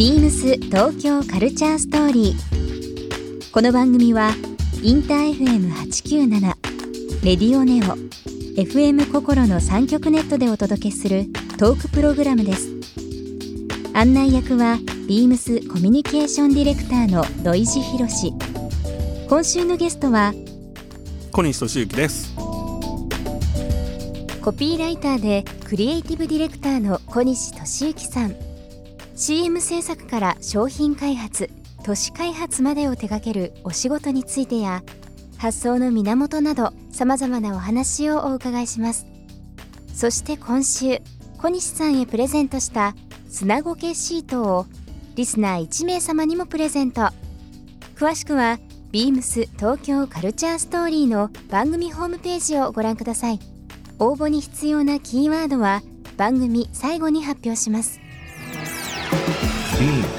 ビームス東京カルチャーストーリー。この番組はインター FM897 レディオネオ FM 心の三極ネットでお届けするトークプログラムです。案内役はビームスコミュニケーションディレクターの土井博志。今週のゲストは小西俊之ですコピーライターでクリエイティブディレクターの小西俊之さん CM 制作から商品開発都市開発までを手掛けるお仕事についてや発想の源などさまざまなお話をお伺いします。そして今週小西さんへプレゼントした砂ごけシートをリスナー1名様にもプレゼント。詳しくはビームス東京カルチャーストーリーの番組ホームページをご覧ください。応募に必要なキーワードは番組最後に発表します。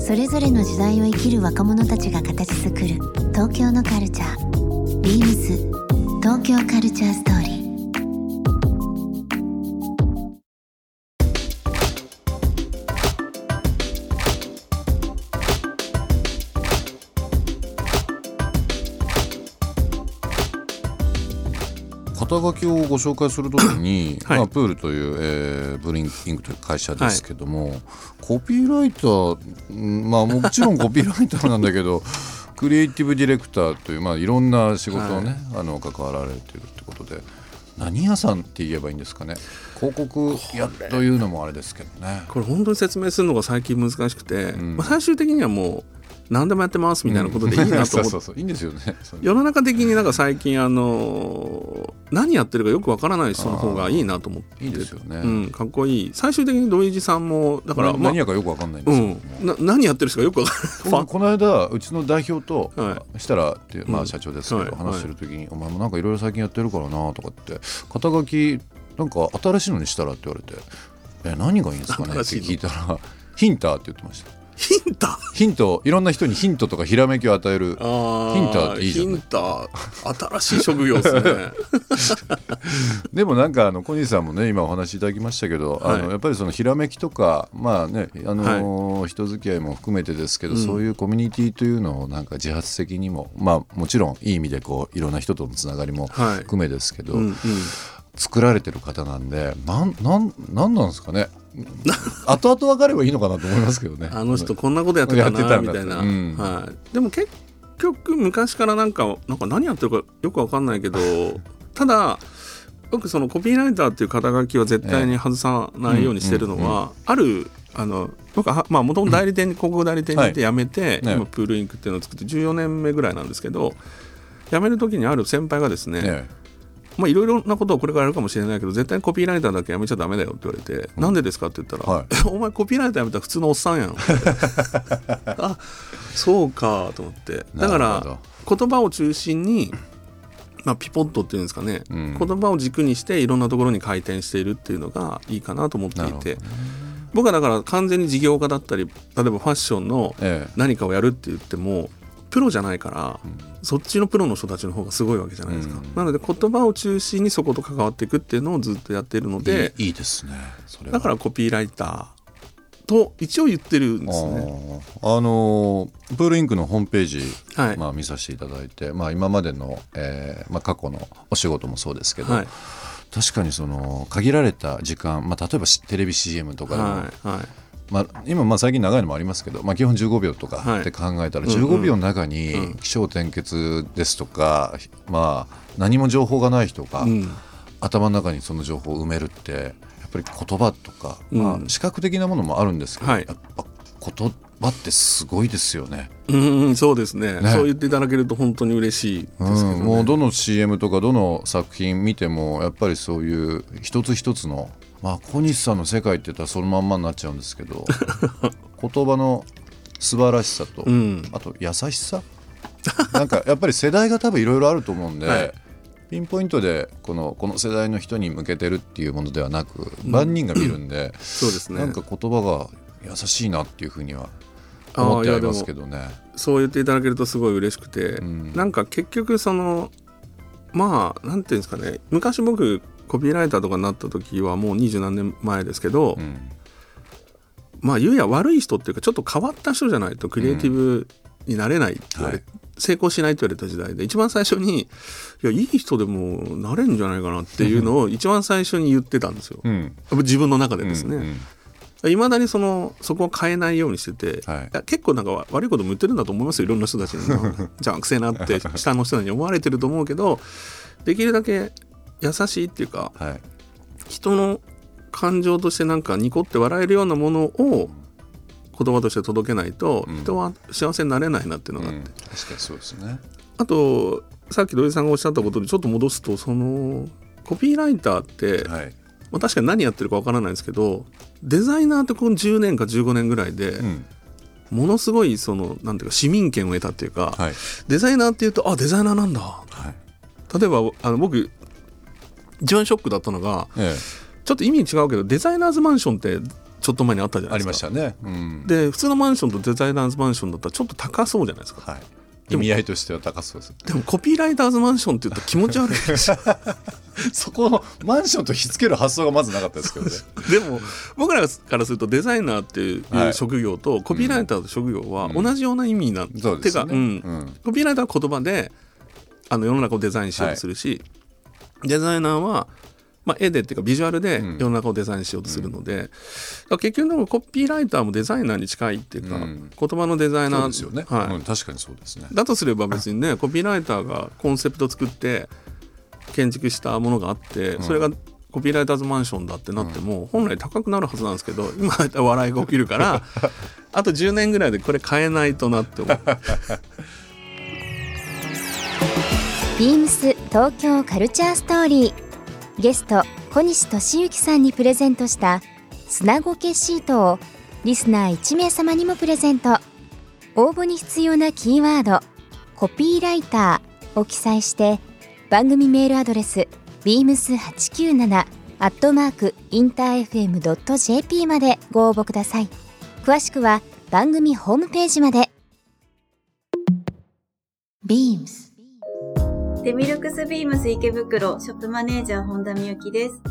それぞれの時代を生きる若者たちが形作る東京のカルチャー。ビームス東京カルチャーストーリー。肩書きをご紹介するときに、はい。まあ、プールという、えーブリンキングという会社ですけども、コピーライターうんまあもちろんコピーライターなんだけど クリエイティブディレクターという、まあ、いろんな仕事をね、あの関わられているってことで何屋さんって言えばいいんですかね？広告屋というのもあれですけどね。これ本当に説明するのが最近難しくて、ん。まあ、最終的にはもう何でもやってますみたいなことでいいなと思って。そうそういいんですよね。世の中的になんか最近あの何やってるかよくわからない人の方がいいなと思っていいですよね。うん、かっこいい。最終的に土井地さんもだだからまあ何やかよくわかんないんでうすよ。ん、な何やってる人かよくわからない。僕この間うちの代表とは設楽っていう、まあ、うん社長ですけど、はい。話してる時に「お前もなんかいろいろ最近やってるからな」とかって肩書きなんか新しいのにしたらって言われて「え何がいいんですかね?」って聞いたら「ヒンター」って言ってましたヒンタヒントいろんな人にヒントとかひらめきを与える。ヒンターっていいじゃん。ヒンター。新しい職業ですね。でもなんかあの小西さんもね今お話しいただきましたけど、はい。あのやっぱりそのひらめきとかまあねあのー人付き合いも含めてですけど、うん。そういうコミュニティというのをなんか自発的にもまあもちろんいい意味でこういろんな人とのつながりもはい。含めですけど、うんうん。作られてる方なんでなんなんなんなんですかね？後々分かればいいのかなと思いますけどね。あの人こんなことやってたなみたいな、うん。はい、でも結局昔からなんかなんか何やってるかよくわかんないけど ただ僕そのコピーライターっていう肩書きは絶対に外さないようにしてるのは、あるあの僕はまあもともと代理店に広告代理店にい。て辞めて、ね。今プールインクっていうのを作って14年目ぐらいなんですけど辞める時にある先輩がですね、ねまあいろいろなことをこれからやるかもしれないけど絶対にコピーライターだけやめちゃダメだよって言われて、なんでですかって言ったら、はい。お前コピーライターやめたら普通のおっさんやん。あそうかと思って。だから言葉を中心に、まあ、ピポットっていうんですかね、うん。言葉を軸にしていろんなところに回転しているっていうのがいいかなと思っていて。僕はだから完全に事業家だったり例えばファッションのええ。何かをやるって言ってもプロじゃないから、そっちのプロの人たちの方がすごいわけじゃないですか、うん。なので言葉を中心にそこと関わっていくっていうのをずっとやっているのでいいですね。それは。だからコピーライターと一応言ってるんですね。あのープールインクのホームページ、はい。まあ、見させていただいて、まあ、今までの、えーまあ、過去のお仕事もそうですけど、はい。確かにその限られた時間、まあ、例えばしテレビ CM とかでも、はいはいまあ、今まあ最近長いのもありますけど、まあ、基本15秒とかはい。って考えたらうんうん15秒の中にうん。起承転結ですとか、まあ、何も情報がない人が、うん。頭の中にその情報を埋めるってやっぱり言葉とか、まうん。あ、視覚的なものもあるんですけど、はい。やっぱ言葉ってすごいですよね。うんそうですね。ね。そう言っていただけると本当に嬉しいですけど、ね。うん、もうどの CM とかどの作品見てもやっぱりそういう一つ一つのまあ小西さんの世界って言ったらそのまんまになっちゃうんですけど 言葉の素晴らしさと、うん。あと優しさ。なんかやっぱり世代が多分いろいろあると思うんで、はい。ピンポイントでこのこの世代の人に向けてるっていうものではなく万人が見るんで、そうですね。なんか言葉が優しいなっていうふうにはあ思ってはいーいやでもますけどね。そう言っていただけるとすごい嬉しくて、うん。なんか結局そのまあなんていうんですかね。昔僕コピーライターとかになった時はもう二十何年前ですけど、うん。まあ言うや悪い人っていうかちょっと変わった人じゃないとクリエイティブになれないって言われ、はい。成功しないって言われた時代で一番最初にいやいい人でもなれるんじゃないかなっていうのを 一番最初に言ってたんですよ、うん。自分の中でですね。うんうん。いまだにそのそこを変えないようにしてて、はい。や結構なんか悪いことも言ってるんだと思いますよいろんな人たちにじゃあくせえなって下の人に思われてると思うけどできるだけ優しいっていうかはい。人の感情としてなんかニコって笑えるようなものを言葉として届けないとうん。人は幸せになれないなっていうのがあって、うん。確かにそうですね。あとさっき土井さんがおっしゃったことでちょっと戻すとそのコピーライターって、はい。まあ、確かに何やってるかわからないんですけどデザイナーってこの10年か15年ぐらいで、うん。ものすごいそのなんていうか市民権を得たっていうか、はい。デザイナーっていうとあデザイナーなんだ。はい。例えばあの僕一番ショックだったのがえちょっと意味違うけどデザイナーズマンションってちょっと前にあったじえありゃないですかましたね。うん。で普通のマンションとデザイナーズマンションだったらちょっと高そうじゃないですかはい。意味合いとしては高そうです。でもコピーライターズマンションって言うと気持ち悪いですよ そこのマンションとひっつける発想がまずなかったですけどね。でも僕らからするとデザイナーっていうはい職業とコピーライターの職業はうん同じような意味なん、そう。てか、コピーライターは言葉であの世の中をデザインしようとするし、デザイナーは、まあ、絵でっていうかビジュアルでうん世の中をデザインしようとするので、だから結局でもコピーライターもデザイナーに近いっていうか、うん言葉のデザイナーですよね。はいうん確かにそうですね。だとすれば別にね コピーライターがコンセプト作って建築したものがあってうんそれがコピーライターズマンションだってなっても本来高くなるはずなんですけど今笑いが起きるから あと10年ぐらいでこれ変えないとなって思う。ビームス東京カルチャーストーリー。ゲスト小西俊之さんにプレゼントした砂ごけシートをリスナー1名様にもプレゼント。応募に必要なキーワード「コピーライター」を記載して番組メールアドレス beams897 アットマークインター FM.jp までご応募ください。詳しくは番組ホームページまで。Beams デミルクスビームス池袋ショップマネージャー本田美幸です。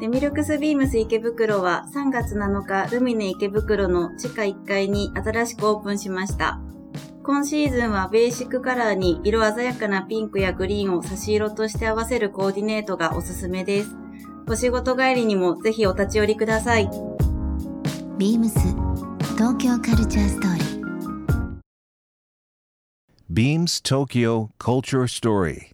デミルクスビームス池袋は3月7日ルミネ池袋の地下1階に新しくオープンしました。今シーズンはベーシックカラーに色鮮やかなピンクやグリーンを差し色として合わせるコーディネートがおすすめです。お仕事帰りにもぜひお立ち寄りください。Beams 東京カルチャーストーリー Beams Tokyo Culture Story.